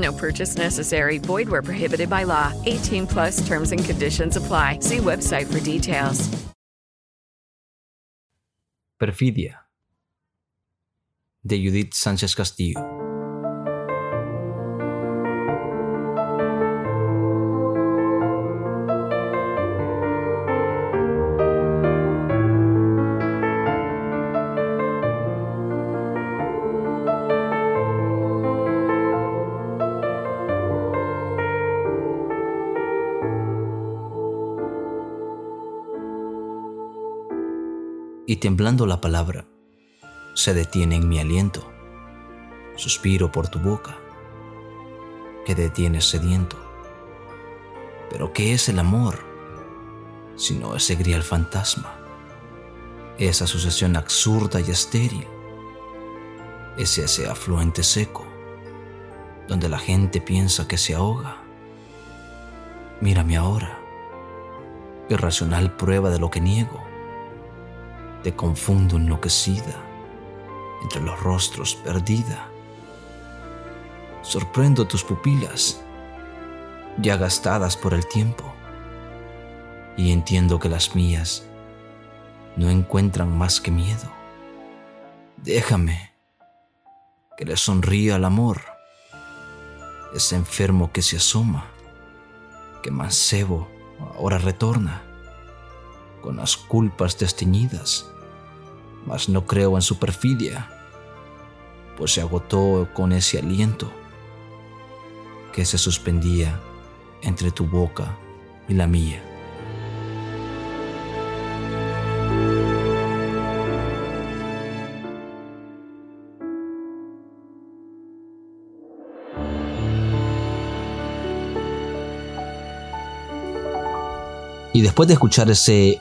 No purchase necessary. Void where prohibited by law. 18 plus terms and conditions apply. See website for details. Perfidia de Judith Sánchez Castillo. Y temblando la palabra, se detiene en mi aliento. Suspiro por tu boca, que detienes sediento. Pero ¿qué es el amor? Sino ese grial fantasma, esa sucesión absurda y estéril, ese, ese afluente seco, donde la gente piensa que se ahoga. Mírame ahora, irracional prueba de lo que niego te confundo enloquecida, entre los rostros perdida. Sorprendo tus pupilas, ya gastadas por el tiempo, y entiendo que las mías no encuentran más que miedo. Déjame que le sonría al amor, ese enfermo que se asoma, que mancebo ahora retorna con las culpas desteñidas, mas no creo en su perfidia, pues se agotó con ese aliento que se suspendía entre tu boca y la mía. Y después de escuchar ese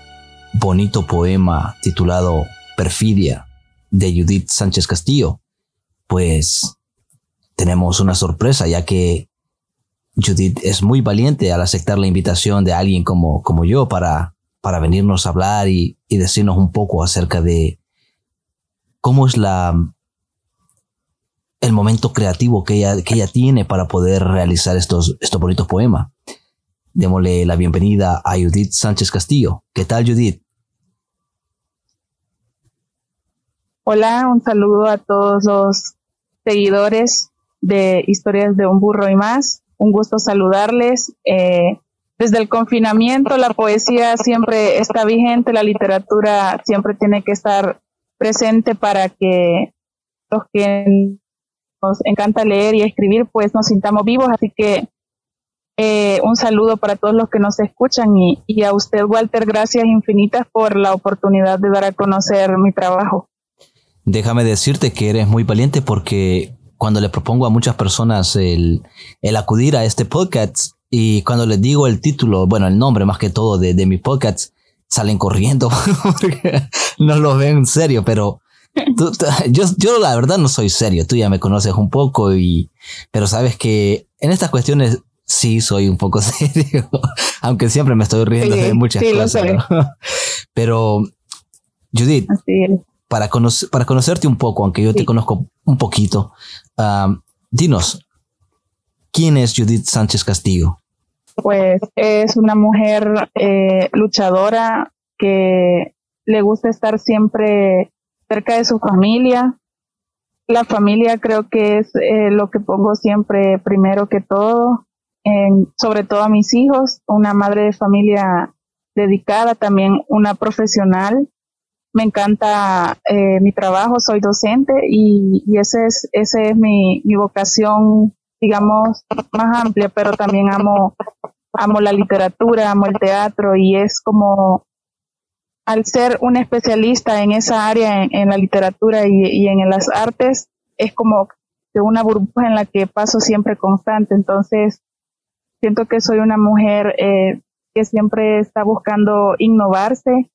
bonito poema titulado Perfidia de Judith Sánchez Castillo, pues tenemos una sorpresa ya que Judith es muy valiente al aceptar la invitación de alguien como, como yo para, para venirnos a hablar y, decirnos un poco acerca de cómo es la, el momento creativo que ella, que ella tiene para poder realizar estos, estos bonitos poemas. Démosle la bienvenida a Judith Sánchez Castillo. ¿Qué tal, Judith? Hola, un saludo a todos los seguidores de Historias de un Burro y más. Un gusto saludarles. Eh, desde el confinamiento, la poesía siempre está vigente, la literatura siempre tiene que estar presente para que los que nos encanta leer y escribir, pues nos sintamos vivos. Así que eh, un saludo para todos los que nos escuchan y, a usted, Walter, gracias infinitas por la oportunidad de dar a conocer mi trabajo. Déjame decirte que eres muy valiente porque cuando le propongo a muchas personas el, acudir a este podcast y cuando les digo el título, bueno, el nombre más que todo de, mi podcast, salen corriendo porque no lo ven en serio, pero yo, yo la verdad no soy serio, tú ya me conoces un poco y, pero sabes que en estas cuestiones sí soy un poco serio, aunque siempre me estoy riendo de muchas cosas. Pero, Judith, para, para conocerte un poco, aunque yo te conozco un poquito, dinos, ¿quién es Judith Sánchez Castillo? Pues es una mujer eh, luchadora que le gusta estar siempre cerca de su familia. La familia creo que es eh, lo que pongo siempre primero que todo sobre todo a mis hijos, una madre de familia dedicada, también una profesional. Me encanta eh, mi trabajo, soy docente y, y ese es, ese es mi, mi vocación, digamos, más amplia, pero también amo, amo la literatura, amo el teatro y es como al ser un especialista en esa área, en, la literatura y, y, en las artes, es como de una burbuja en la que paso siempre constante. Entonces, siento que soy una mujer eh, que siempre está buscando innovarse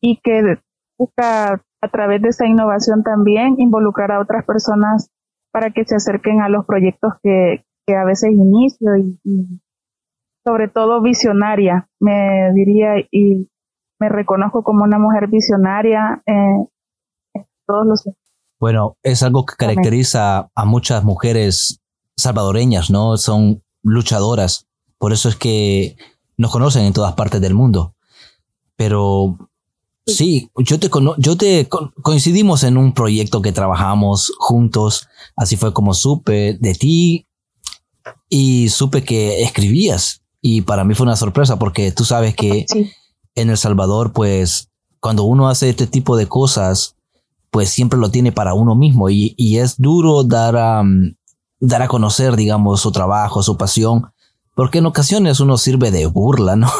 y que busca a través de esa innovación también involucrar a otras personas para que se acerquen a los proyectos que, que a veces inicio y, y, sobre todo visionaria, me diría, y me reconozco como una mujer visionaria eh, en todos los bueno, es algo que caracteriza a muchas mujeres salvadoreñas, ¿no? Son luchadoras. Por eso es que nos conocen en todas partes del mundo. Pero sí, yo te, yo te coincidimos en un proyecto que trabajamos juntos. Así fue como supe de ti y supe que escribías. Y para mí fue una sorpresa porque tú sabes que en El Salvador, pues, cuando uno hace este tipo de cosas, pues siempre lo tiene para uno mismo y, y es duro dar a, dar a conocer, digamos, su trabajo, su pasión, porque en ocasiones uno sirve de burla, ¿no?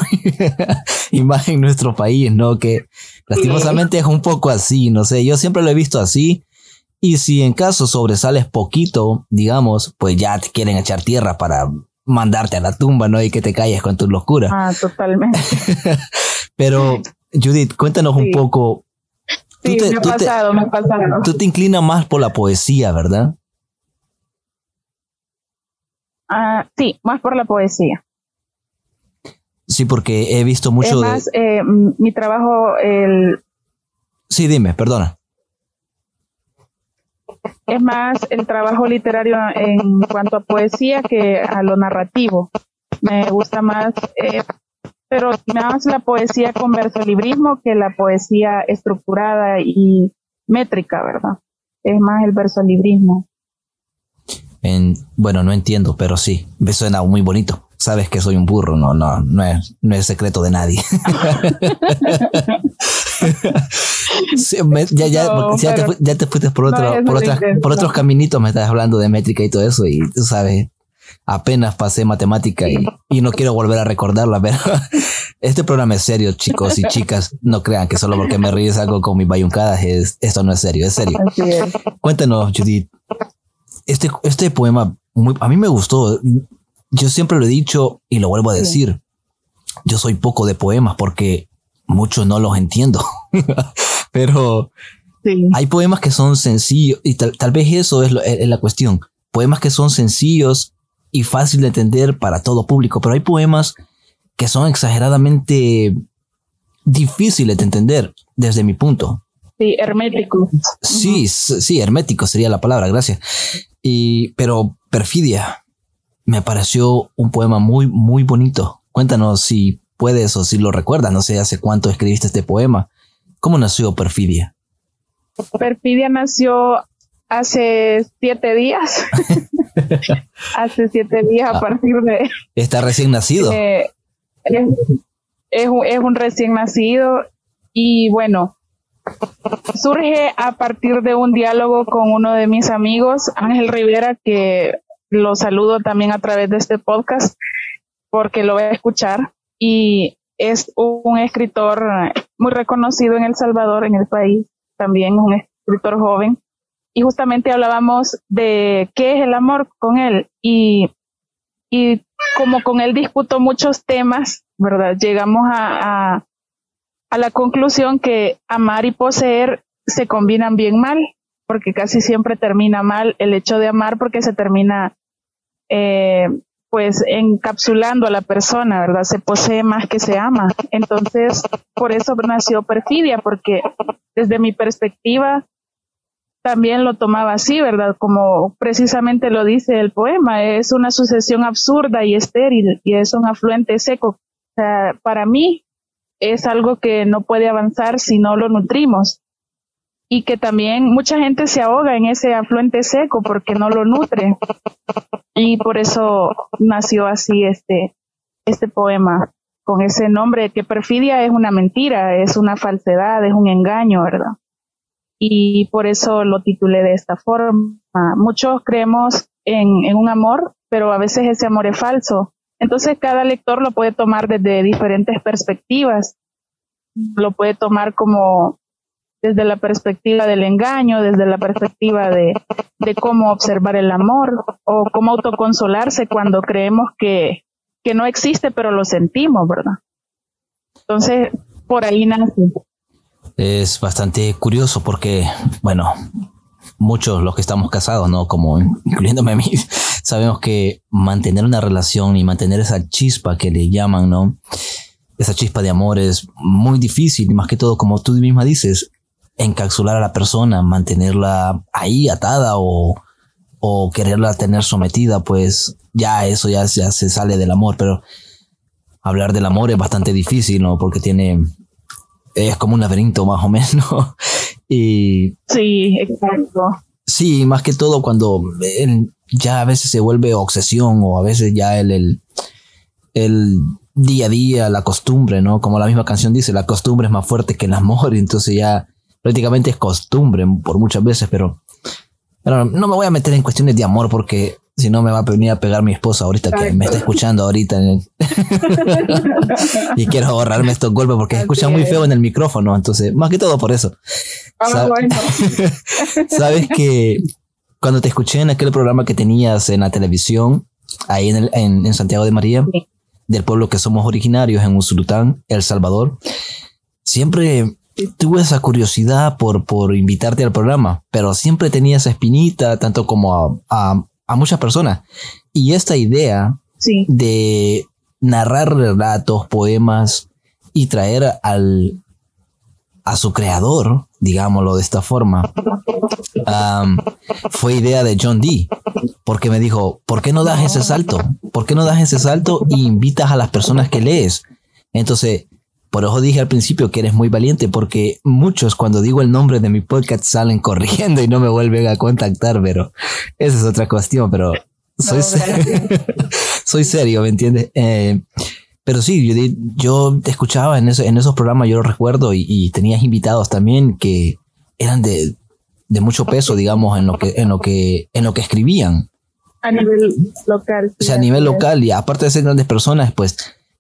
y más en nuestro país, ¿no? Que lastimosamente es un poco así, no sé, yo siempre lo he visto así. Y si en caso sobresales poquito, digamos, pues ya te quieren echar tierra para mandarte a la tumba, ¿no? Y que te calles con tu locura. Ah, totalmente. Pero, Judith, cuéntanos un poco Sí, me ha pasado, me ha pasado. Tú te inclinas más por la poesía, ¿verdad? Ah, sí, más por la poesía. Sí, porque he visto mucho es más, eh, mi trabajo, el... Sí, dime, perdona. Es más el trabajo literario en cuanto a poesía que a lo narrativo. Me gusta más eh, pero más la poesía con versolibrismo que la poesía estructurada y métrica, ¿verdad? Es más el versolibrismo. En, bueno, no entiendo, pero sí, me suena muy bonito. Sabes que soy un burro, no, no, no es, no es secreto de nadie. ya, ya, ya, te, ya, te, fuiste por, otro, por, otras, por otros caminitos, me estás hablando de métrica y todo eso, y tú sabes, apenas pasé matemática y, y, no quiero volver a recordarla, pero este programa es serio, chicos y chicas. No crean que solo porque me ríes algo con mis bayuncadas, es, esto no es serio, es serio. Cuéntanos, Judith. Este, este poema muy, a mí me gustó. Yo siempre lo he dicho y lo vuelvo a decir. Yo soy poco de poemas porque muchos no los entiendo. pero hay poemas que son sencillos y tal, tal vez eso es, es la cuestión. Poemas que son sencillos y fácil de entender para todo público, pero hay poemas que son exageradamente difíciles de entender desde mi punto. Sí, hermético. Sí, sí, hermético sería la palabra, gracias. Y, pero Perfidia me pareció un poema muy, muy bonito. Cuéntanos si puedes o si lo recuerdas, no sé hace cuánto escribiste este poema. ¿Cómo nació Perfidia? Perfidia nació hace siete días. hace siete días a ah. partir de... Está recién nacido. Eh, es, es, un recién nacido y bueno, surge a partir de un diálogo con uno de mis amigos, Ángel Rivera, que lo saludo también a través de este podcast porque lo voy a escuchar. Y es un escritor muy reconocido en El Salvador, en el país, también un escritor joven. Y justamente hablábamos de qué es el amor con él. Y, y como con él disputó muchos temas, ¿verdad? Llegamos a, a, la conclusión que amar y poseer se combinan bien mal, porque casi siempre termina mal el hecho de amar porque se termina eh, pues encapsulando a la persona, ¿verdad? Se posee más que se ama. Entonces, por eso nació perfidia, porque desde mi perspectiva, también lo tomaba así, ¿verdad? Como precisamente lo dice el poema, es una sucesión absurda y estéril y es un afluente seco. Para mí es algo que no puede avanzar si no lo nutrimos y que también mucha gente se ahoga en ese afluente seco porque no lo nutre y por eso nació así este este poema con ese nombre, que perfidia es una mentira, es una falsedad, es un engaño, ¿verdad? Y por eso lo titulé de esta forma. Muchos creemos en, en un amor, pero a veces ese amor es falso. Entonces cada lector lo puede tomar desde diferentes perspectivas. Lo puede tomar como desde la perspectiva del engaño, desde la perspectiva de, de cómo observar el amor o cómo autoconsolarse cuando creemos que, que no existe, pero lo sentimos, ¿verdad? Entonces, por ahí nace. Es bastante curioso porque, bueno, muchos los que estamos casados, ¿no? Como incluyéndome a mí, sabemos que mantener una relación y mantener esa chispa que le llaman, ¿no? Esa chispa de amor es muy difícil y más que todo, como tú misma dices, encapsular a la persona, mantenerla ahí atada o, o quererla tener sometida, pues ya eso ya, ya se sale del amor, pero hablar del amor es bastante difícil, ¿no? Porque tiene, es como un laberinto más o menos. y sí, exacto. Sí, más que todo cuando ya a veces se vuelve obsesión o a veces ya el, el, el día a día, la costumbre, ¿no? Como la misma canción dice, la costumbre es más fuerte que el amor, entonces ya prácticamente es costumbre por muchas veces, pero, pero no me voy a meter en cuestiones de amor porque si no me va a venir a pegar mi esposa ahorita que me está escuchando ahorita y quiero ahorrarme estos golpes porque escucha muy feo en el micrófono, entonces más que todo por eso. Ah, Sabes que cuando te escuché en aquel programa que tenías en la televisión, ahí en, en, Santiago de María, del pueblo que somos originarios en Usulután, El Salvador, siempre tuve esa curiosidad por, por invitarte al programa, pero siempre tenía esa espinita, tanto como a, a, muchas personas. Y esta idea de narrar relatos, poemas y traer al, a su creador, digámoslo de esta forma, fue idea de John Dee, porque me dijo, ¿por qué no das ese salto? ¿Por qué no das ese salto y invitas a las personas que lees? Entonces, por eso dije al principio que eres muy valiente, porque muchos cuando digo el nombre de mi podcast salen corriendo y no me vuelven a contactar, pero esa es otra cuestión, pero soy, soy serio, ¿me entiendes? Eh, pero sí, yo, yo te escuchaba en, en esos programas, yo lo recuerdo, y, tenías invitados también que eran de, de mucho peso, digamos, en lo que, en lo que, en lo que escribían. A nivel local. O sea, a nivel local, y aparte de ser grandes personas, pues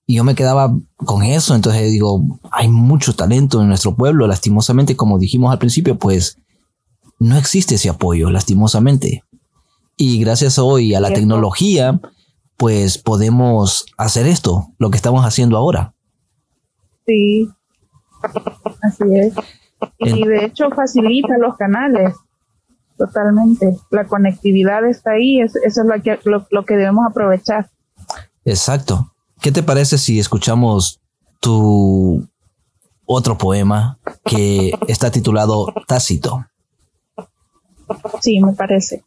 y yo me quedaba con eso, entonces digo, hay mucho talento en nuestro pueblo, lastimosamente, como dijimos al principio, pues no existe ese apoyo, lastimosamente. Y gracias hoy a la tecnología, pues podemos hacer esto, lo que estamos haciendo ahora. Sí, así es. Y de hecho facilita los canales, totalmente. La conectividad está ahí, eso es lo que, lo que debemos aprovechar. Exacto. ¿Qué te parece si escuchamos tu otro poema que está titulado Tácito? Sí, me parece.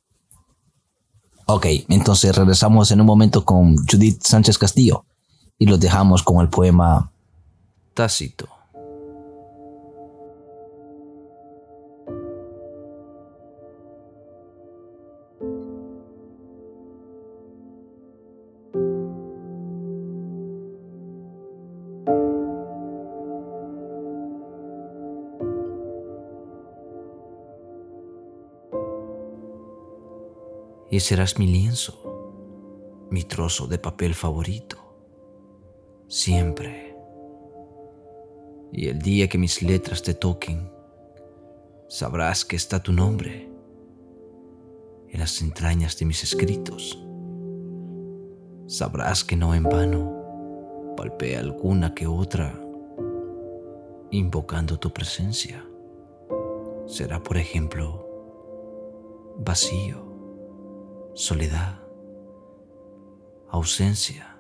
Ok, entonces regresamos en un momento con Judith Sánchez Castillo y los dejamos con el poema Tácito. Serás mi lienzo, mi trozo de papel favorito, siempre. Y el día que mis letras te toquen, sabrás que está tu nombre en las entrañas de mis escritos. Sabrás que no en vano palpé alguna que otra invocando tu presencia. Será, por ejemplo, vacío soledad, ausencia,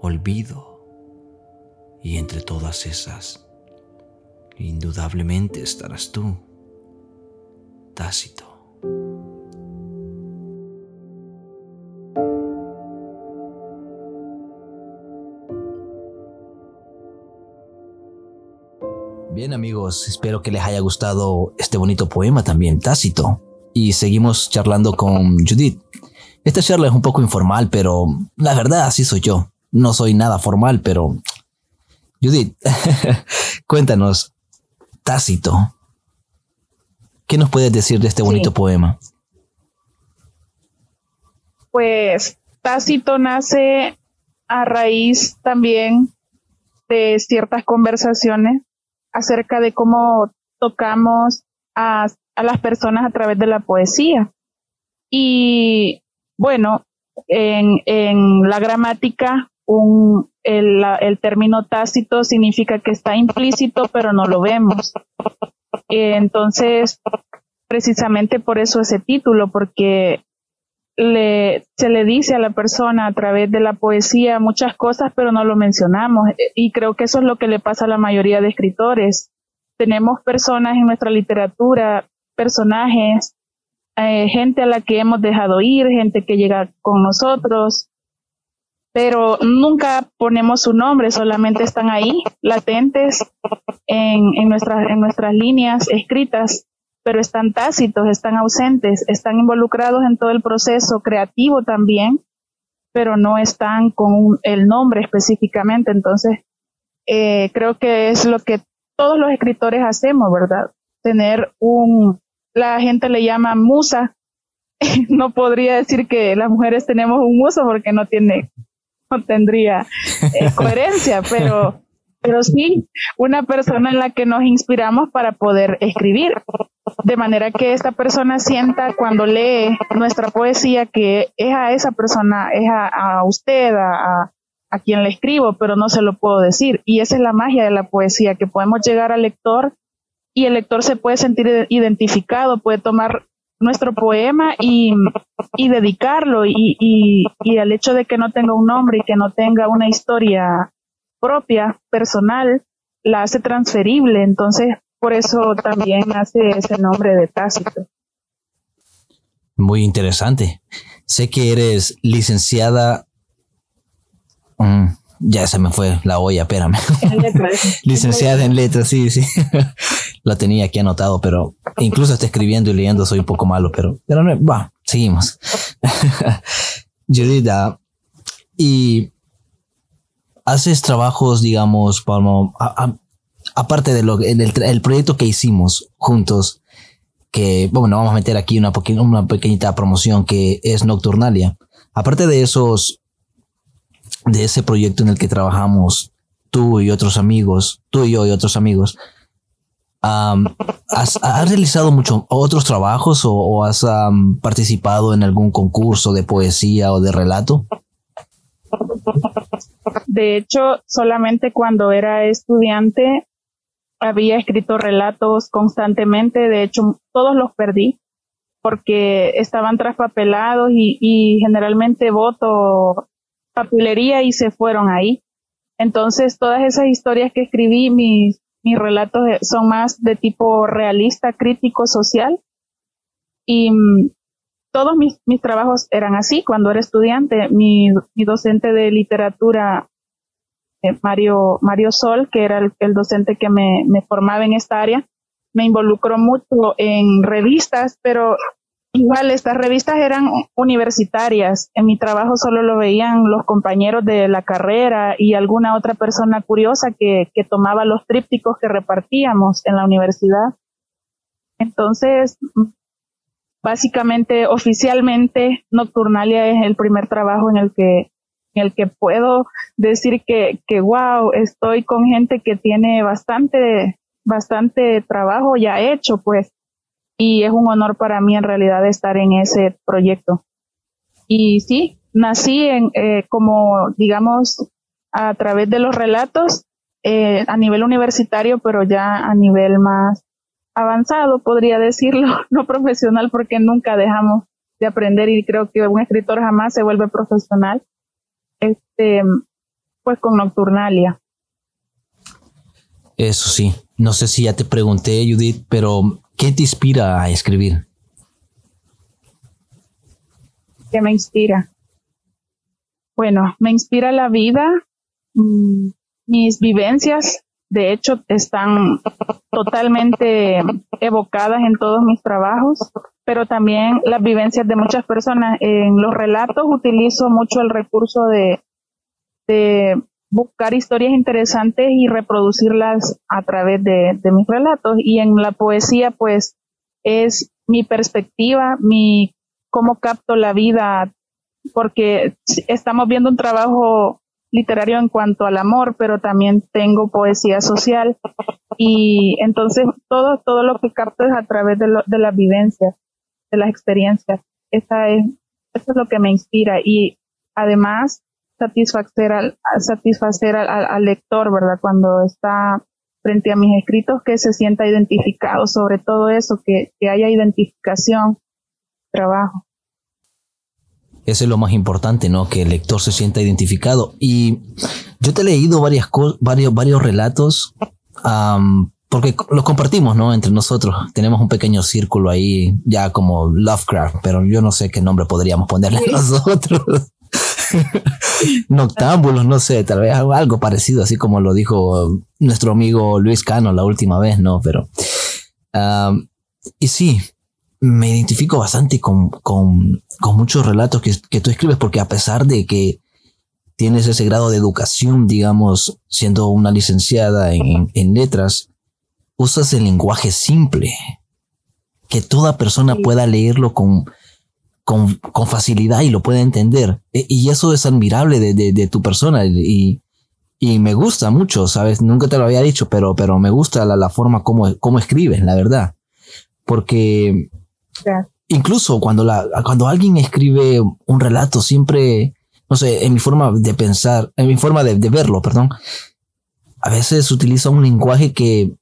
olvido. Y entre todas esas, indudablemente estarás tú, tácito. Bien amigos, espero que les haya gustado este bonito poema también, Tácito y seguimos charlando con Judith. Esta charla es un poco informal, pero la verdad así soy yo. no soy nada formal, pero Judith, cuéntanos, Tácito, ¿qué nos puedes decir de este bonito poema? Pues Tácito nace a raíz también de ciertas conversaciones acerca de cómo tocamos a, las personas a través de la poesía. Y bueno, en, en la gramática, un, el, el, término tácito significa que está implícito, pero no lo vemos. Entonces, precisamente por eso ese título, porque le, se le dice a la persona a través de la poesía muchas cosas, pero no lo mencionamos. Y creo que eso es lo que le pasa a la mayoría de escritores. Tenemos personas en nuestra literatura, personajes, eh, gente a la que hemos dejado ir, gente que llega con nosotros, pero nunca ponemos su nombre, solamente están ahí, latentes en, en, nuestras, en nuestras líneas escritas pero están tácitos, están ausentes, están involucrados en todo el proceso creativo también, pero no están con el nombre específicamente. Entonces, eh, creo que es lo que todos los escritores hacemos, ¿verdad? Tener un, la gente le llama musa. no podría decir que las mujeres tenemos un muso porque no tiene, no tendría eh, coherencia, pero pero sí una persona en la que nos inspiramos para poder escribir. De manera que esta persona sienta cuando lee nuestra poesía que es a esa persona, es a, usted, a, a quien le escribo, pero no se lo puedo decir. Y esa es la magia de la poesía, que podemos llegar al lector y el lector se puede sentir identificado, puede tomar nuestro poema y, y dedicarlo y, y, y, el hecho de que no tenga un nombre y que no tenga una historia propia, personal, la hace transferible. Entonces, por eso también hace ese nombre de Tácito. Muy interesante. Sé que eres licenciada. Mm, ya se me fue la olla, espérame. licenciada en letras, sí, sí. La tenía aquí anotado, pero incluso está escribiendo y leyendo soy un poco malo, pero, pero no, va, seguimos. Judith, y haces trabajos, digamos, aparte de lo el, el, proyecto que hicimos juntos, que, bueno, vamos a meter aquí una, una pequeñita promoción que es Nocturnalia. Aparte de esos, de ese proyecto en el que trabajamos tú y otros amigos, tú y yo y otros amigos, ¿has, realizado muchos otros trabajos o, has participado en algún concurso de poesía o de relato? De hecho, solamente cuando era estudiante había escrito relatos constantemente, de hecho todos los perdí porque estaban traspapelados y, y generalmente voto papelería y se fueron ahí. Entonces todas esas historias que escribí, mis, mis relatos son más de tipo realista, crítico, social. Y mm, todos mis, mis, trabajos eran así. Cuando era estudiante, mi, mi docente de literatura, eh, Mario, Mario Sol, que era el, docente que me, me, formaba en esta área, me involucró mucho en revistas, pero igual estas revistas eran universitarias. En mi trabajo solo lo veían los compañeros de la carrera y alguna otra persona curiosa que, que tomaba los trípticos que repartíamos en la universidad. Entonces, básicamente, oficialmente, Nocturnalia es el primer trabajo en el que en el que puedo decir que, que wow, estoy con gente que tiene bastante, bastante trabajo ya hecho, pues, y es un honor para mí en realidad estar en ese proyecto. Y sí, nací en, eh, como, digamos, a través de los relatos eh, a nivel universitario, pero ya a nivel más avanzado, podría decirlo, no profesional, porque nunca dejamos de aprender y creo que un escritor jamás se vuelve profesional, este, pues con Nocturnalia. Eso sí, no sé si ya te pregunté, Judith, pero ¿qué te inspira a escribir? ¿Qué me inspira? Bueno, me inspira la vida, mm, mis vivencias, de hecho, están totalmente evocadas en todos mis trabajos, pero también las vivencias de muchas personas. En los relatos utilizo mucho el recurso de, de buscar historias interesantes y reproducirlas a través de, de mis relatos. Y en la poesía, pues, es mi perspectiva, mi cómo capto la vida, porque estamos viendo un trabajo literario en cuanto al amor, pero también tengo poesía social y entonces todo todo lo que capto es a través de, lo, de las vivencias, de las experiencias. Esa es eso es lo que me inspira y además satisfacer al satisfacer al, lector, ¿verdad? Cuando está frente a mis escritos que se sienta identificado sobre todo eso, que, que haya identificación, trabajo. Eso es lo más importante, ¿no? Que el lector se sienta identificado. Y yo te he leído varias varios, varios relatos, porque los compartimos, ¿no? Entre nosotros. Tenemos un pequeño círculo ahí, ya como Lovecraft, pero yo no sé qué nombre podríamos ponerle a nosotros. Noctámbulos, no sé, tal vez algo parecido, así como lo dijo nuestro amigo Luis Cano la última vez, ¿no? Pero... y sí, me identifico bastante con, con, con muchos relatos que, que, tú escribes, porque a pesar de que tienes ese grado de educación, digamos, siendo una licenciada en, en letras, usas el lenguaje simple, que toda persona pueda leerlo con, con, con, facilidad y lo pueda entender. E, y eso es admirable de, de, de tu persona y, y, me gusta mucho, ¿sabes? Nunca te lo había dicho, pero, pero me gusta la, la forma como, como escribes, la verdad. Porque Incluso cuando, la, cuando alguien escribe un relato, siempre, no sé, en mi forma de pensar, en mi forma de, verlo, perdón, a veces utiliza un lenguaje que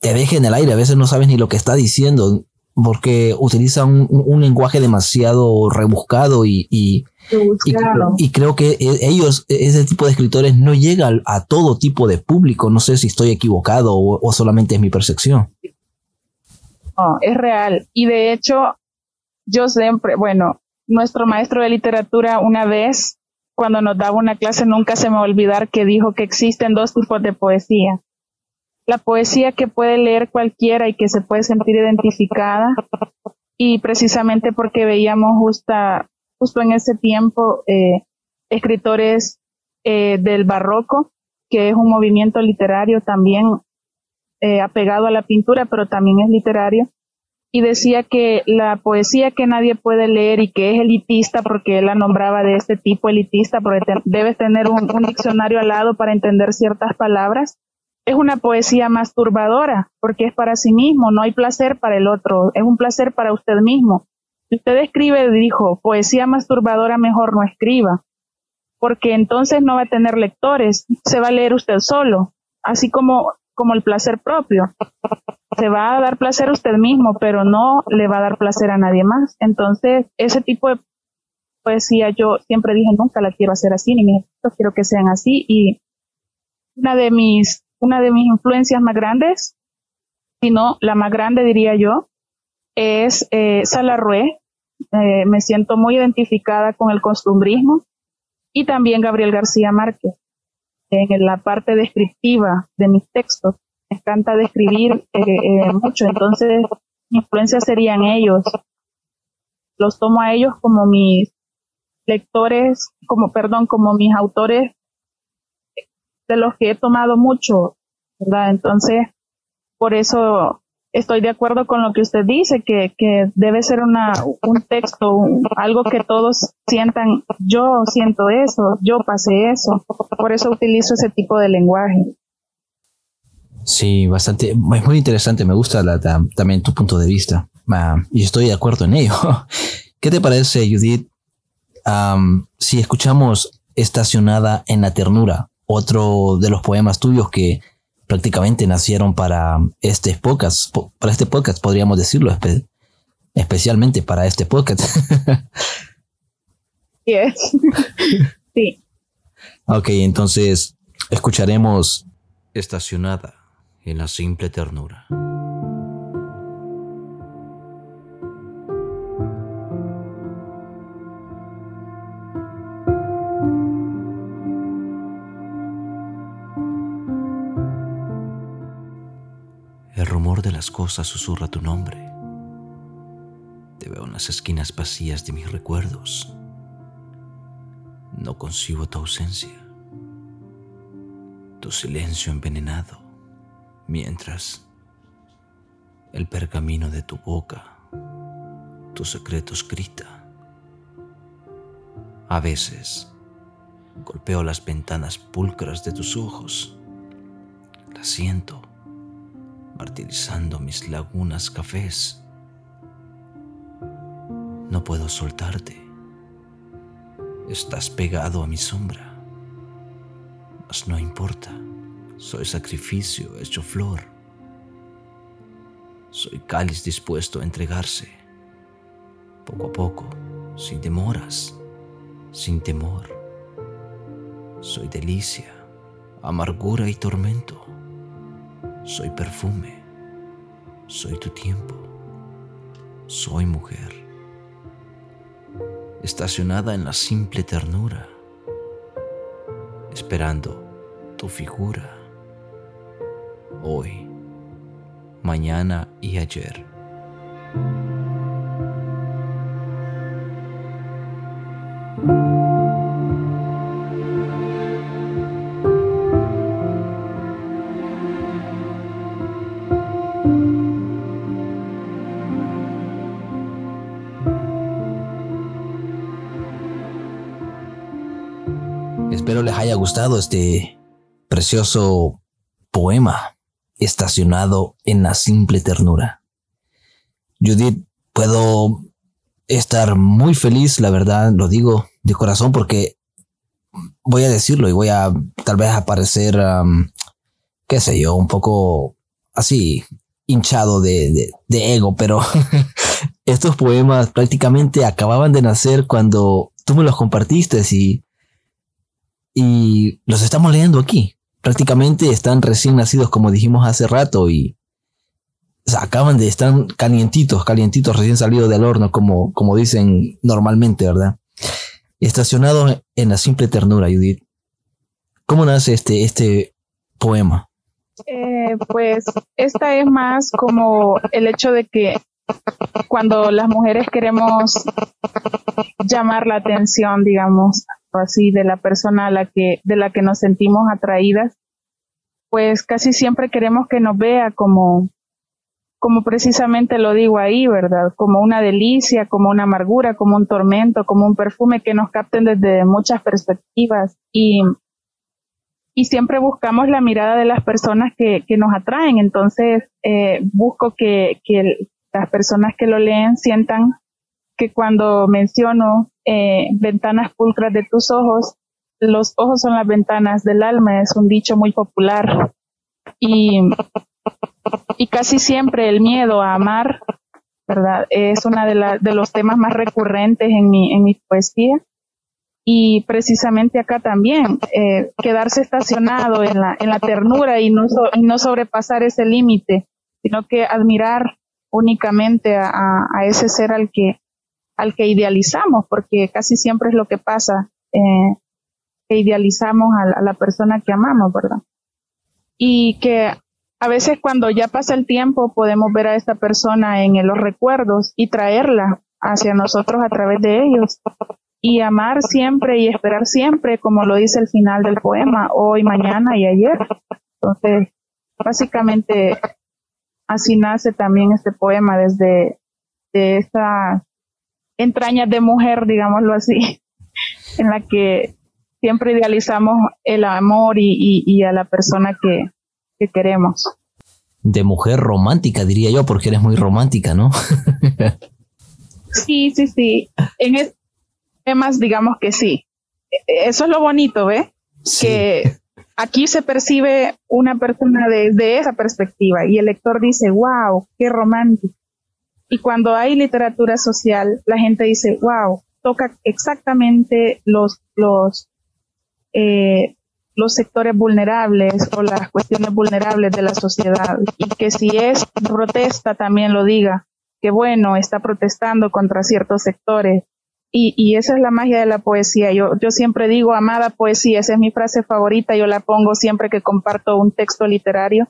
te deja en el aire, a veces no sabes ni lo que está diciendo, porque utiliza un, lenguaje demasiado rebuscado y, y, y, creo que e, ellos, e, ese tipo de escritores, no llega a, todo tipo de público. No sé si estoy equivocado o solamente es mi percepción. No, es real. Y de hecho, yo siempre, bueno, nuestro maestro de literatura una vez, cuando nos daba una clase, nunca se me va a olvidar que dijo que existen dos tipos de poesía. La poesía que puede leer cualquiera y que se puede sentir identificada. Y precisamente porque veíamos justa, justo en ese tiempo eh, escritores eh, del barroco, que es un movimiento literario también eh, apegado a la pintura, pero también es literario, y decía que la poesía que nadie puede leer y que es elitista, porque él la nombraba de este tipo elitista, porque debes tener un, diccionario al lado para entender ciertas palabras, es una poesía masturbadora, porque es para sí mismo, no hay placer para el otro, es un placer para usted mismo. Si usted escribe, dijo, poesía masturbadora, mejor no escriba, porque entonces no va a tener lectores, se va a leer usted solo. Así como como el placer propio. Se va a dar placer a usted mismo, pero no le va a dar placer a nadie más. Entonces, ese tipo de poesía yo siempre dije, nunca la quiero hacer así, ni mis quiero que sean así. Y una de mis, una de mis influencias más grandes, si no la más grande diría yo, es eh, Salarrué. Eh, me siento muy identificada con el costumbrismo y también Gabriel García Márquez en la parte descriptiva de mis textos. Me encanta describir eh, eh, mucho, entonces mi influencia serían ellos. Los tomo a ellos como mis lectores, como, perdón, como mis autores de los que he tomado mucho, ¿verdad? Entonces, por eso estoy de acuerdo con lo que usted dice, que, que debe ser una, un texto, algo que todos sientan, yo siento eso, yo pasé eso. Por eso utilizo ese tipo de lenguaje. Sí, bastante, es muy interesante, me gusta también tu punto de vista y estoy de acuerdo en ello. ¿Qué te parece, Judith, si escuchamos Estacionada en la Ternura, otro de los poemas tuyos que prácticamente nacieron para este podcast, para este podcast podríamos decirlo, especialmente para este podcast. sí. Ok, entonces escucharemos Estacionada en la simple ternura. Las cosas susurra tu nombre. Te veo en las esquinas vacías de mis recuerdos. No concibo tu ausencia. tu silencio envenenado, mientras el pergamino de tu boca, tu secreto grita. A veces golpeo las ventanas pulcras de tus ojos, las siento, martirizando mis lagunas cafés. No puedo soltarte. Estás pegado a mi sombra no importa. Soy sacrificio hecho flor. Soy cáliz dispuesto a entregarse. Poco a poco, sin demoras, sin temor. Soy delicia, amargura y tormento. Soy perfume. Soy tu tiempo. Soy mujer. Estacionada en la simple ternura. Esperando tu figura hoy, mañana y ayer. Este precioso poema estacionado en la simple ternura. Judith, puedo estar muy feliz, la verdad, lo digo de corazón porque voy a decirlo y voy a tal vez aparecer, qué sé yo, un poco así hinchado de, de ego, pero estos poemas prácticamente acababan de nacer cuando tú me los compartiste y, y los estamos leyendo aquí prácticamente están recién nacidos, como dijimos hace rato, y acaban de estar calientitos, calientitos, recién salidos del horno, como, como dicen normalmente, ¿verdad? Estacionados en la simple ternura, Judith. ¿Cómo nace este, este poema? Eh, pues esta es más como el hecho de que cuando las mujeres queremos llamar la atención, digamos, así, de la persona a la que, de la que nos sentimos atraídas, pues casi siempre queremos que nos vea como, como precisamente lo digo ahí, ¿verdad? Como una delicia, como una amargura, como un tormento, como un perfume que nos capten desde muchas perspectivas. Y, y siempre buscamos la mirada de las personas que, que nos atraen. Entonces, eh, busco que, que las personas que lo leen sientan que cuando menciono eh, ventanas pulcras de tus ojos, los ojos son las ventanas del alma, es un dicho muy popular. Y, y casi siempre el miedo a amar, ¿verdad? Es uno de, de los temas más recurrentes en mi, en mi poesía. Y precisamente acá también, eh, quedarse estacionado en la, en la ternura y no, y no sobrepasar ese límite, sino que admirar únicamente a, a, ese ser al que, al que idealizamos, porque casi siempre es lo que pasa, eh, que idealizamos a, la persona que amamos, ¿verdad? Y que a veces cuando ya pasa el tiempo podemos ver a esta persona en los recuerdos y traerla hacia nosotros a través de ellos y amar siempre y esperar siempre, como lo dice el final del poema, hoy, mañana y ayer. Entonces, básicamente así nace también este poema desde de entrañas de mujer, digámoslo así, en la que siempre idealizamos el amor y, a la persona que, queremos. De mujer romántica, diría yo, porque eres muy romántica, ¿no? sí, sí, sí. En estos temas, digamos que sí. Eso es lo bonito, ¿ves? Que aquí se percibe una persona desde esa perspectiva y el lector dice, wow, qué romántico. Y cuando hay literatura social, la gente dice, wow, toca exactamente los, los, eh, los sectores vulnerables o las cuestiones vulnerables de la sociedad. Y que si es protesta, también lo diga, que bueno, está protestando contra ciertos sectores. Y, y esa es la magia de la poesía. Yo, yo siempre digo, amada poesía, esa es mi frase favorita, yo la pongo siempre que comparto un texto literario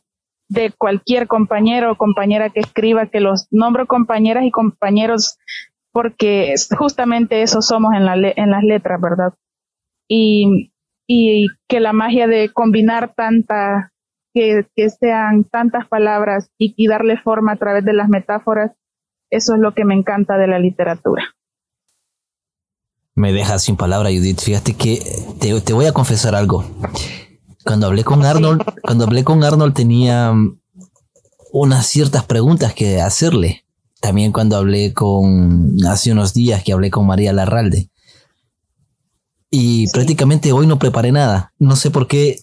de cualquier compañero o compañera que escriba, que los nombro compañeras y compañeros porque justamente eso somos en, la en las letras, ¿verdad? Y y que la magia de combinar tanta, que, sean tantas palabras y, darle forma a través de las metáforas, eso es lo que me encanta de la literatura. Me dejas sin palabra, Judith. Fíjate que te, te voy a confesar algo. Cuando hablé con Arnold, cuando hablé con Arnold tenía unas ciertas preguntas que hacerle. También cuando hablé con, hace unos días que hablé con María Larralde. Y prácticamente hoy no preparé nada. No sé por qué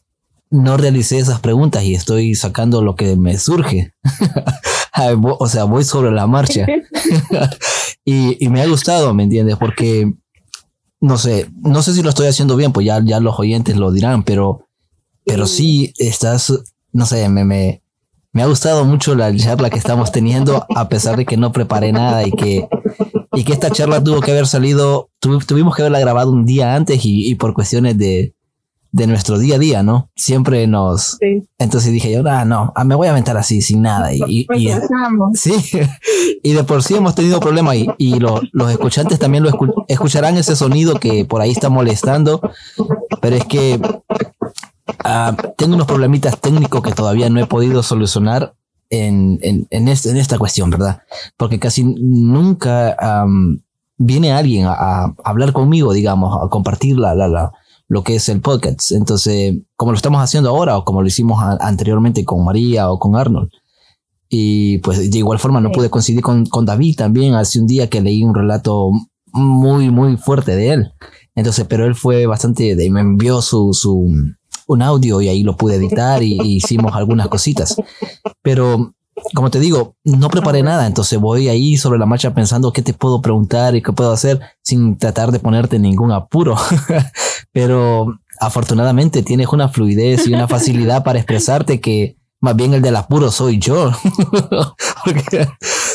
no realicé esas preguntas y estoy sacando lo que me surge. o sea, voy sobre la marcha. y, y, me ha gustado, ¿me entiendes? Porque, no sé, no sé si lo estoy haciendo bien, pues ya, ya los oyentes lo dirán, pero pero sí estás, no sé, me, me, me ha gustado mucho la charla que estamos teniendo, a pesar de que no preparé nada y que, y que esta charla tuvo que haber salido, tuvimos que haberla grabado un día antes y, y por cuestiones de, de nuestro día a día, ¿no? Siempre nos... Entonces dije yo, ah, no, ah, me voy a aventar así, sin nada. Y, y, sí, y de por sí hemos tenido problemas y, y los escuchantes también lo escucharán ese sonido que por ahí está molestando, pero es que Ah, tengo unos problemitas técnicos que todavía no he podido solucionar en, en, en, este, en esta cuestión, ¿verdad? Porque casi nunca viene alguien a, hablar conmigo, digamos, a compartir la, la, lo que es el podcast. Entonces, como lo estamos haciendo ahora o como lo hicimos anteriormente con María o con Arnold. Y pues de igual forma no pude coincidir con, con David también hace un día que leí un relato muy, muy fuerte de él. Entonces, pero él fue bastante, de, me envió su, su, un audio y ahí lo pude editar y, hicimos algunas cositas. Pero como te digo, no preparé nada, entonces voy ahí sobre la marcha pensando qué te puedo preguntar y qué puedo hacer sin tratar de ponerte ningún apuro. Pero afortunadamente tienes una fluidez y una facilidad para expresarte que más bien el del apuro soy yo. Porque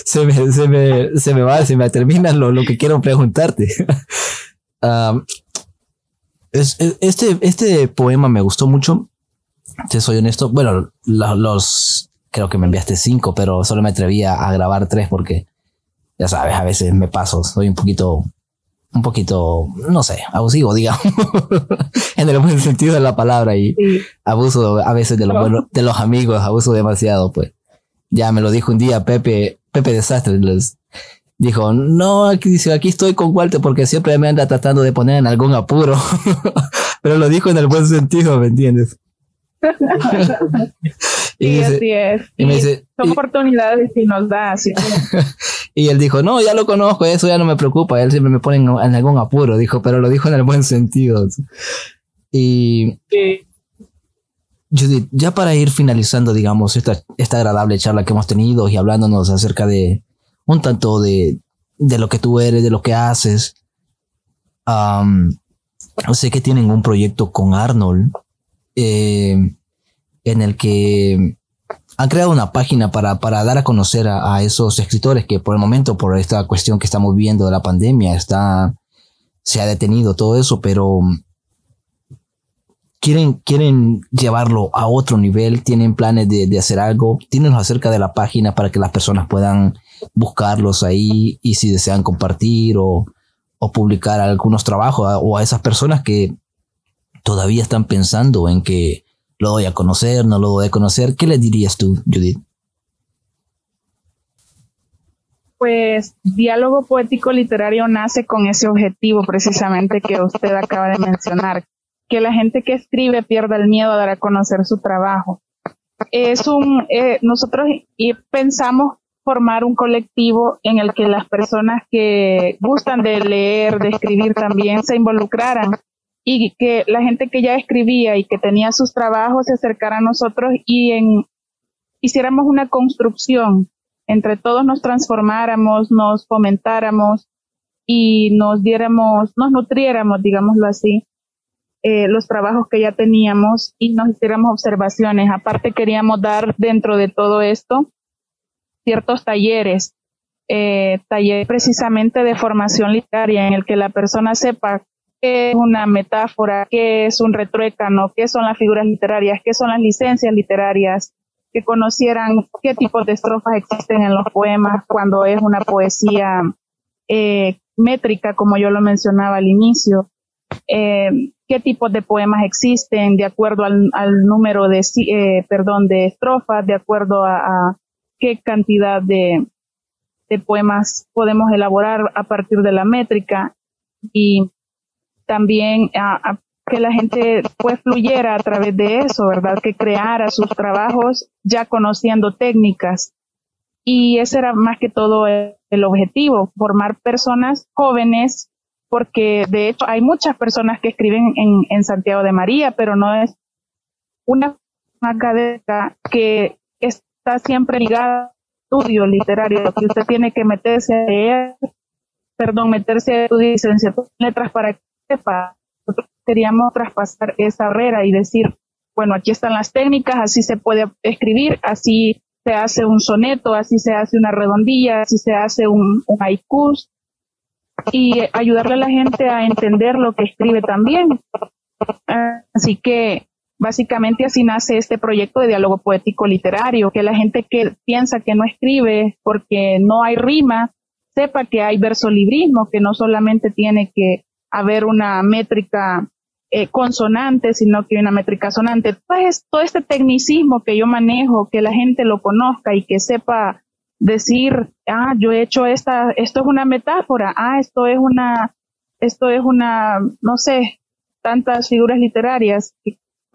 se me, se, me, se me va, se me termina lo, lo que quiero preguntarte. Ah, este, este poema me gustó mucho. Te soy honesto. Bueno, los, creo que me enviaste cinco, pero solo me atrevía a grabar tres porque ya sabes, a veces me paso, soy un poquito, un poquito, no sé, abusivo, digamos, en el buen sentido de la palabra y abuso a veces de los, de los amigos, abuso demasiado, pues. Ya me lo dijo un día Pepe, Pepe Desastre, les, dijo, no, aquí dice, aquí estoy con Walter porque siempre me anda tratando de poner en algún apuro. Pero lo dijo en el buen sentido, ¿me entiendes? y así es. Y me dice, son oportunidades que nos da. Así y él dijo, no, ya lo conozco, eso ya no me preocupa. Él siempre me pone en, algún apuro, dijo, pero lo dijo en el buen sentido. Y Judith, ya para ir finalizando, digamos, esta, esta agradable charla que hemos tenido y hablándonos acerca de, un tanto de, de lo que tú eres, de lo que haces. sé que tienen un proyecto con Arnold eh, en el que han creado una página para, para dar a conocer a, esos escritores que por el momento, por esta cuestión que estamos viendo de la pandemia, está, se ha detenido todo eso, pero quieren, quieren llevarlo a otro nivel, tienen planes de, de hacer algo, tienen acerca de la página para que las personas puedan buscarlos ahí y si desean compartir o, o publicar algunos trabajos o a esas personas que todavía están pensando en que lo doy a conocer, no lo doy a conocer, ¿qué le dirías tú, Judith? Pues diálogo poético literario nace con ese objetivo precisamente que usted acaba de mencionar, que la gente que escribe pierda el miedo a dar a conocer su trabajo. Es un, eh, nosotros pensamos formar un colectivo en el que las personas que gustan de leer, de escribir también se involucraran y que la gente que ya escribía y que tenía sus trabajos se acercara a nosotros y en, hiciéramos una construcción, entre todos nos transformáramos, nos fomentáramos y nos diéramos, nos nutriéramos, digámoslo así, eh, los trabajos que ya teníamos y nos hiciéramos observaciones. Aparte queríamos dar dentro de todo esto ciertos talleres, eh, talleres precisamente de formación literaria en el que la persona sepa qué es una metáfora, qué es un retruécano, qué son las figuras literarias, qué son las licencias literarias, que conocieran qué tipos de estrofas existen en los poemas cuando es una poesía eh, métrica, como yo lo mencionaba al inicio. Eh, qué tipos de poemas existen, de acuerdo al, número eh, de estrofas, de acuerdo a, qué cantidad de, de, poemas podemos elaborar a partir de la métrica y también a, que la gente pues fluyera a través de eso, ¿verdad? Que creara sus trabajos ya conociendo técnicas. Y ese era más que todo el objetivo, formar personas jóvenes porque de hecho hay muchas personas que escriben en, Santiago de María, pero no es una académica que está siempre ligada al estudio literario, que usted tiene que meterse a leer, perdón, meterse a estudiar licenciatura en letras para que sepa. Nosotros queríamos traspasar esa barrera y decir, bueno, aquí están las técnicas, así se puede escribir, así se hace un soneto, así se hace una redondilla, así se hace un, un haiku, y ayudarle a la gente a entender lo que escribe también. Así que básicamente así nace este proyecto de diálogo poético literario, que la gente que piensa que no escribe porque no hay rima, sepa que hay versolibrismo, que no solamente tiene que haber una métrica eh, consonante, sino que una métrica sonante. Pues todo este tecnicismo que yo manejo, que la gente lo conozca y que sepa decir, ah, yo he hecho esta, esto es una metáfora, ah, esto es una, esto es una, no sé, tantas figuras literarias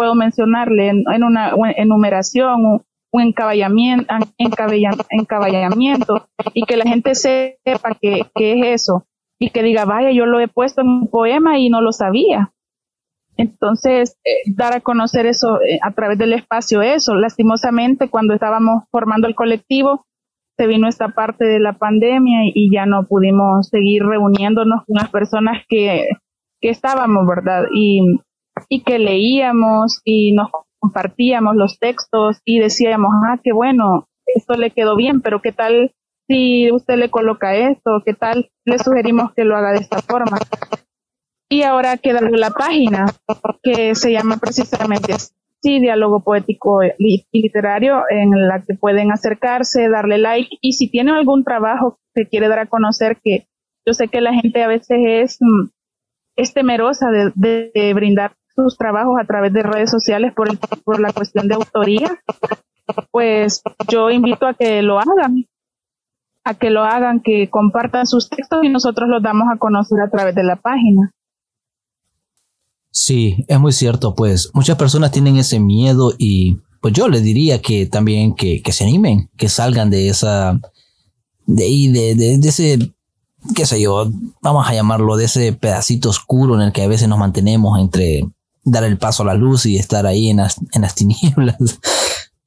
puedo mencionarle en, una enumeración, un, un encaballamiento, encaballamiento, y que la gente sepa que, es eso, y que diga, vaya, yo lo he puesto en un poema y no lo sabía. Entonces, eh, dar a conocer eso eh, a través del espacio, eso. Lastimosamente, cuando estábamos formando el colectivo, se vino esta parte de la pandemia y ya no pudimos seguir reuniéndonos con las personas que, que estábamos, ¿verdad? Y, y que leíamos y nos compartíamos los textos y decíamos, ah, qué bueno, esto le quedó bien, pero qué tal si usted le coloca esto, qué tal le sugerimos que lo haga de esta forma. Y ahora queda la página que se llama precisamente sí, diálogo poético y literario en la que pueden acercarse, darle like y si tienen algún trabajo que quiere dar a conocer, que yo sé que la gente a veces es, mm, es temerosa de, brindar sus trabajos a través de redes sociales por, por la cuestión de autoría, pues yo invito a que lo hagan, a que lo hagan, que compartan sus textos y nosotros los damos a conocer a través de la página. Sí, es muy cierto, pues muchas personas tienen ese miedo y pues yo les diría que también que, se animen, que salgan de esa, de ahí, de, de, ese, qué sé yo, vamos a llamarlo, de ese pedacito oscuro en el que a veces nos mantenemos entre dar el paso a la luz y estar ahí en las, en las tinieblas.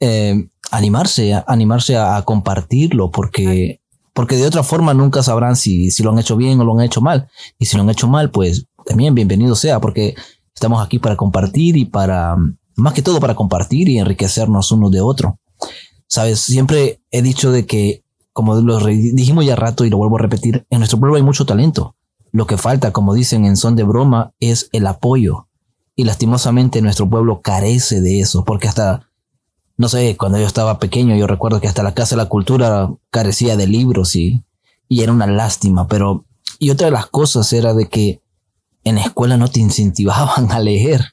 Eh, animarse, animarse a, compartirlo porque, porque de otra forma nunca sabrán si, si lo han hecho bien o lo han hecho mal. Y si lo han hecho mal, pues también bienvenido sea, porque Estamos aquí para compartir y para, más que todo para compartir y enriquecernos uno de otro. Sabes, siempre he dicho de que, como lo dijimos ya rato y lo vuelvo a repetir, en nuestro pueblo hay mucho talento. Lo que falta, como dicen en son de broma, es el apoyo. Y lastimosamente nuestro pueblo carece de eso, porque hasta, no sé, cuando yo estaba pequeño, yo recuerdo que hasta la Casa de la Cultura carecía de libros y, y era una lástima, pero, y otra de las cosas era de que en la escuela no te incentivaban a leer.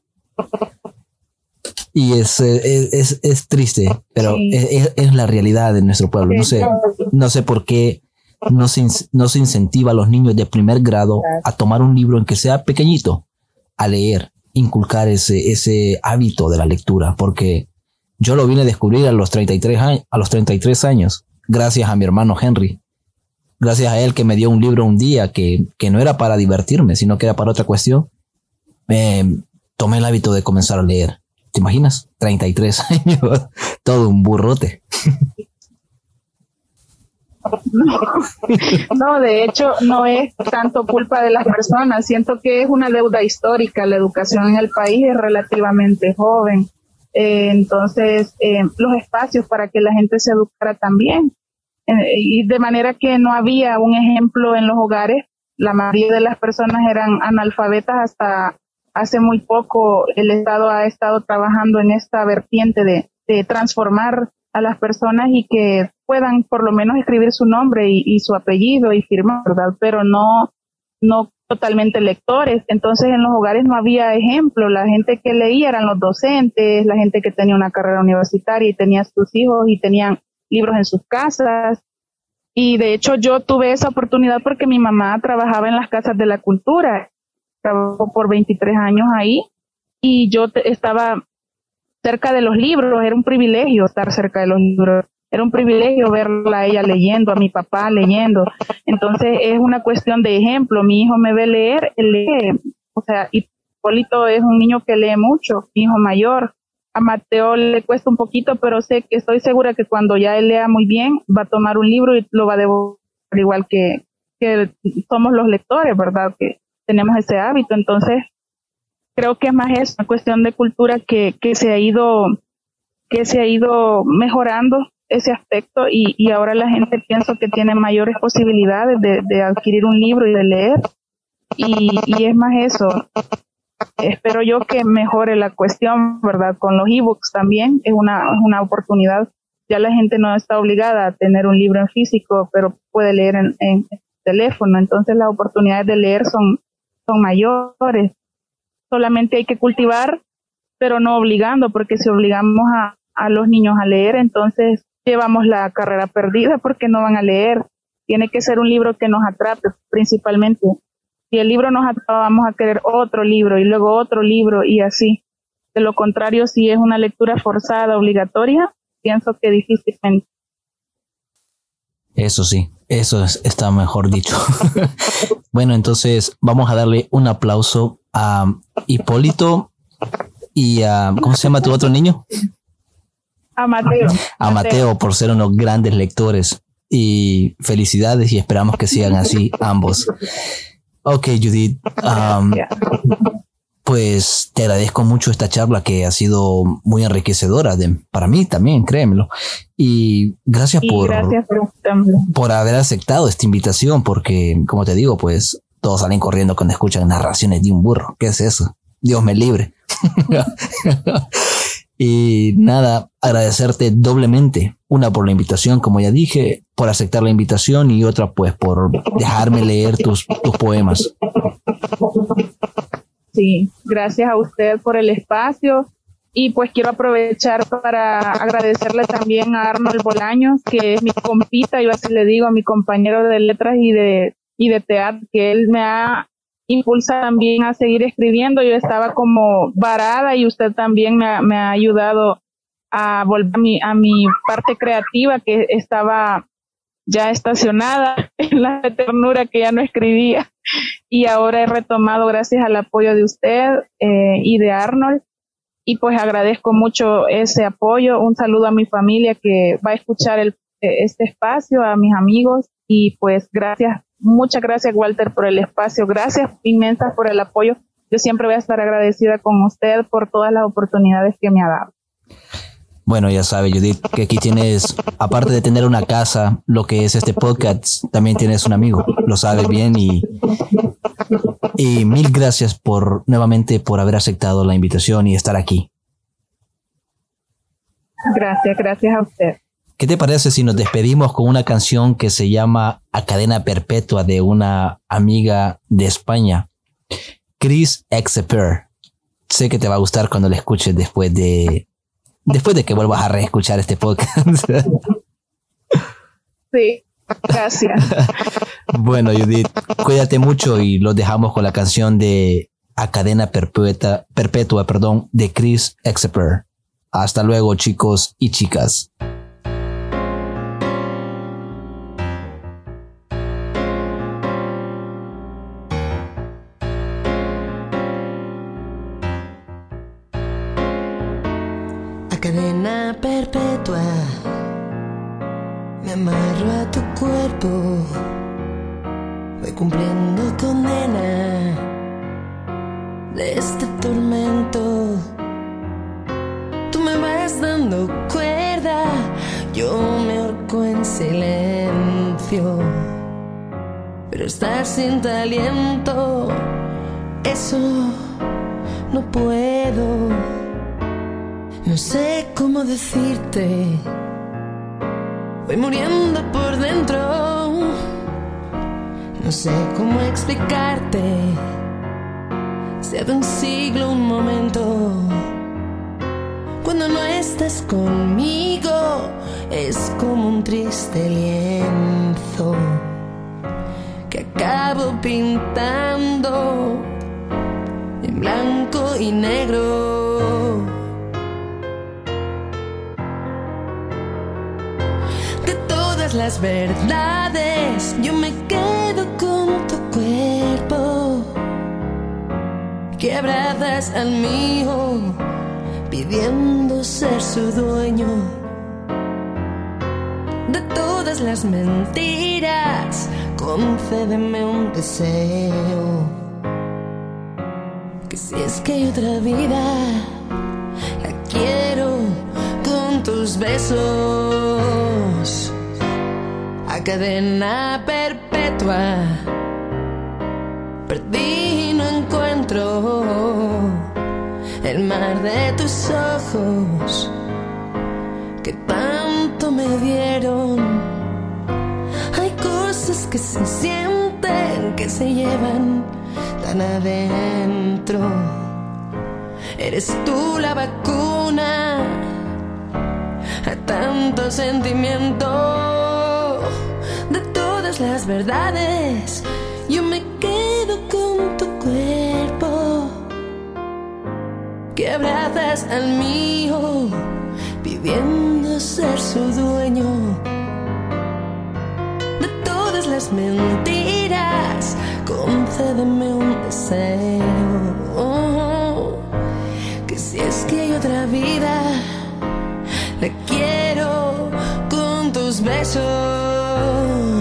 Y es, es, es, triste, pero es, la realidad de nuestro pueblo. No sé, no sé por qué no se, no se incentiva a los niños de primer grado a tomar un libro en que sea pequeñito, a leer, inculcar ese, ese hábito de la lectura, porque yo lo vine a descubrir a los 33 años, a los 33 años, gracias a mi hermano Henry gracias a él que me dio un libro un día que, no era para divertirme, sino que era para otra cuestión, tomé el hábito de comenzar a leer. ¿Te imaginas? 33 años, todo un burrote. No, de hecho no es tanto culpa de las personas, siento que es una deuda histórica, la educación en el país es relativamente joven, eh, entonces eh, los espacios para que la gente se educara también eh, y de manera que no había un ejemplo en los hogares. La mayoría de las personas eran analfabetas hasta hace muy poco. El Estado ha estado trabajando en esta vertiente de, transformar a las personas y que puedan por lo menos escribir su nombre y, su apellido y firmar, ¿verdad? Pero no, no totalmente lectores. Entonces en los hogares no había ejemplo. La gente que leía eran los docentes, la gente que tenía una carrera universitaria y tenía sus hijos y tenían libros en sus casas. Y de hecho yo tuve esa oportunidad porque mi mamá trabajaba en las casas de la cultura. Trabajó por 23 años ahí y yo estaba cerca de los libros. Era un privilegio estar cerca de los libros era un privilegio verla a ella leyendo, a mi papá leyendo. Entonces es una cuestión de ejemplo. Mi hijo me ve leer, él lee. O sea, Hipólito es un niño que lee mucho, hijo mayor. A Mateo le cuesta un poquito, pero sé que estoy segura que cuando ya él lea muy bien, va a tomar un libro y lo va a devolver igual que, que somos los lectores, ¿verdad? Que tenemos ese hábito. Entonces, creo que es más es una cuestión de cultura que, que se ha ido que se ha ido mejorando ese aspecto y, y ahora la gente pienso que tiene mayores posibilidades de, adquirir un libro y de leer y, y, es más eso. Espero yo que mejore la cuestión, ¿verdad? Con los ebooks también es una, es una oportunidad. Ya la gente no está obligada a tener un libro en físico, pero puede leer en, en teléfono. Entonces las oportunidades de leer son, son mayores. Solamente hay que cultivar, pero no obligando, porque si obligamos a, a los niños a leer, entonces llevamos la carrera perdida porque no van a leer. Tiene que ser un libro que nos atrape principalmente. Si el libro nos atrapa, vamos a querer otro libro y luego otro libro y así. De lo contrario, si es una lectura forzada, obligatoria, pienso que difícilmente. Eso sí, eso está mejor dicho. bueno, entonces vamos a darle un aplauso a Hipólito y a, ¿cómo se llama tu otro niño? A Mateo. A Mateo por ser unos grandes lectores. Y felicidades y esperamos que sigan así ambos. Ok, Judith. Um, pues te agradezco mucho esta charla que ha sido muy enriquecedora de, para mí también, créemelo. Y gracias, por, gracias por, por haber aceptado esta invitación, porque como te digo, pues todos salen corriendo cuando escuchan narraciones de un burro. ¿Qué es eso? Dios me libre. Y nada, agradecerte doblemente. Una por la invitación, como ya dije, por aceptar la invitación y otra pues por dejarme leer tus, tus poemas. Sí, gracias a usted por el espacio. Y pues quiero aprovechar para agradecerle también a Arnold Bolaños, que es mi compita, yo así le digo, a mi compañero de letras y de, y de teatro, que él me ha impulsa también a seguir escribiendo. Yo estaba como varada y usted también me ha, me ha ayudado a volver a mi, a mi parte creativa que estaba ya estacionada en la ternura que ya no escribía y ahora he retomado gracias al apoyo de usted eh, y de Arnold y pues agradezco mucho ese apoyo. Un saludo a mi familia que va a escuchar el, este espacio, a mis amigos y pues gracias Muchas gracias, Walter, por el espacio. Gracias inmensas por el apoyo. Yo siempre voy a estar agradecida con usted por todas las oportunidades que me ha dado. Bueno, ya sabe, Judith, que aquí tienes, aparte de tener una casa, lo que es este podcast, también tienes un amigo. Lo sabes bien y, y mil gracias por nuevamente por haber aceptado la invitación y estar aquí. Gracias, gracias a usted. ¿Qué te parece si nos despedimos con una canción que se llama A Cadena Perpetua de una amiga de España, Chris Exeper? Sé que te va a gustar cuando la escuches después de después de que vuelvas a reescuchar este podcast. Sí, gracias. bueno, Judith, cuídate mucho y los dejamos con la canción de A Cadena Perpetua, Perpetua perdón, de Chris Exeper. Hasta luego, chicos y chicas. Y negro. De todas las verdades, yo me quedo con tu cuerpo que abrazas al mío, pidiendo ser su dueño. De todas las mentiras, concédeme un deseo que si es que hay otra vida, la quiero con tus besos a cadena perpetua. Perdí, no encuentro el mar de tus ojos que tanto me dieron. Hay cosas que se sienten, que se llevan tan adentro. Eres tú la vacuna a tanto sentimiento. De todas las verdades, yo me quedo con tu cuerpo que abrazas al mío, pidiendo ser su dueño. De todas las mentiras concédeme un deseo. Que si es que hay otra vida, la quiero con tus besos.